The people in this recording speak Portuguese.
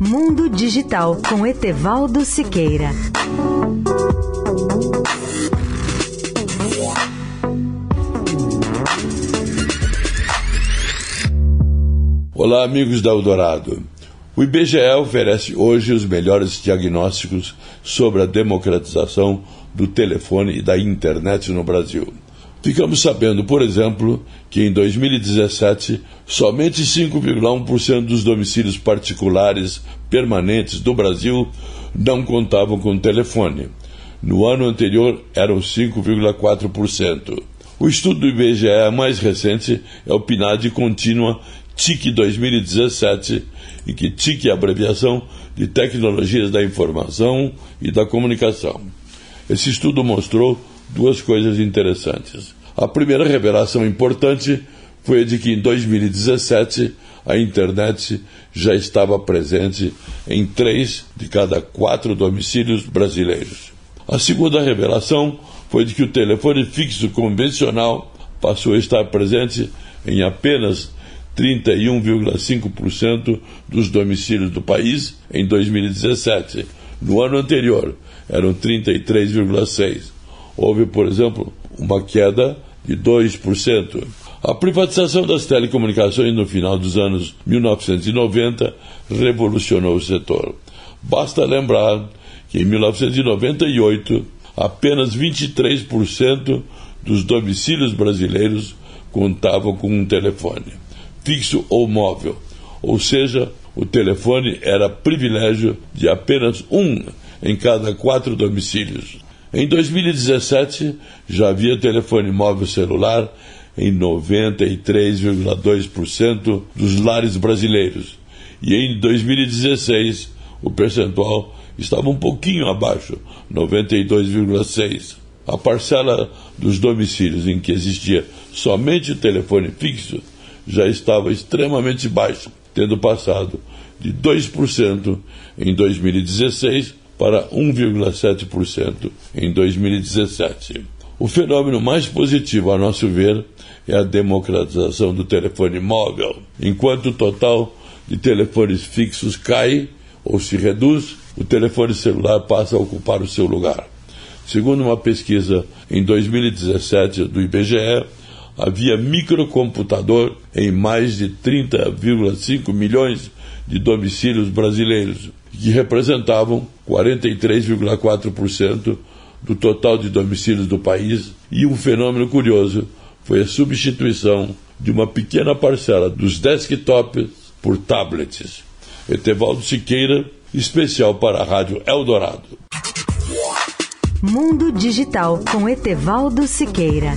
Mundo Digital com Etevaldo Siqueira. Olá, amigos da Eldorado. O IBGE oferece hoje os melhores diagnósticos sobre a democratização do telefone e da internet no Brasil. Ficamos sabendo, por exemplo, que em 2017 somente 5,1% dos domicílios particulares permanentes do Brasil não contavam com telefone. No ano anterior eram 5,4%. O estudo do IBGE mais recente é o PNAD Contínua TIC 2017, e que TIC é a abreviação de Tecnologias da Informação e da Comunicação. Esse estudo mostrou duas coisas interessantes. A primeira revelação importante foi a de que em 2017 a internet já estava presente em três de cada quatro domicílios brasileiros. A segunda revelação foi de que o telefone fixo convencional passou a estar presente em apenas 31,5% dos domicílios do país em 2017. No ano anterior, eram 33,6%. Houve, por exemplo, uma queda de 2%. A privatização das telecomunicações no final dos anos 1990 revolucionou o setor. Basta lembrar que em 1998 apenas 23% dos domicílios brasileiros contavam com um telefone fixo ou móvel, ou seja, o telefone era privilégio de apenas um em cada quatro domicílios. Em 2017, já havia telefone móvel celular em 93,2% dos lares brasileiros. E em 2016, o percentual estava um pouquinho abaixo, 92,6%. A parcela dos domicílios em que existia somente telefone fixo já estava extremamente baixo, tendo passado de 2% em 2016 para 1,7% em 2017. O fenômeno mais positivo, a nosso ver, é a democratização do telefone móvel. Enquanto o total de telefones fixos cai ou se reduz, o telefone celular passa a ocupar o seu lugar. Segundo uma pesquisa em 2017 do IBGE, havia microcomputador em mais de 30,5 milhões de domicílios brasileiros, que representavam 43,4% do total de domicílios do país, e um fenômeno curioso foi a substituição de uma pequena parcela dos desktops por tablets. Etevaldo Siqueira, especial para a Rádio Eldorado. Mundo Digital com Etevaldo Siqueira.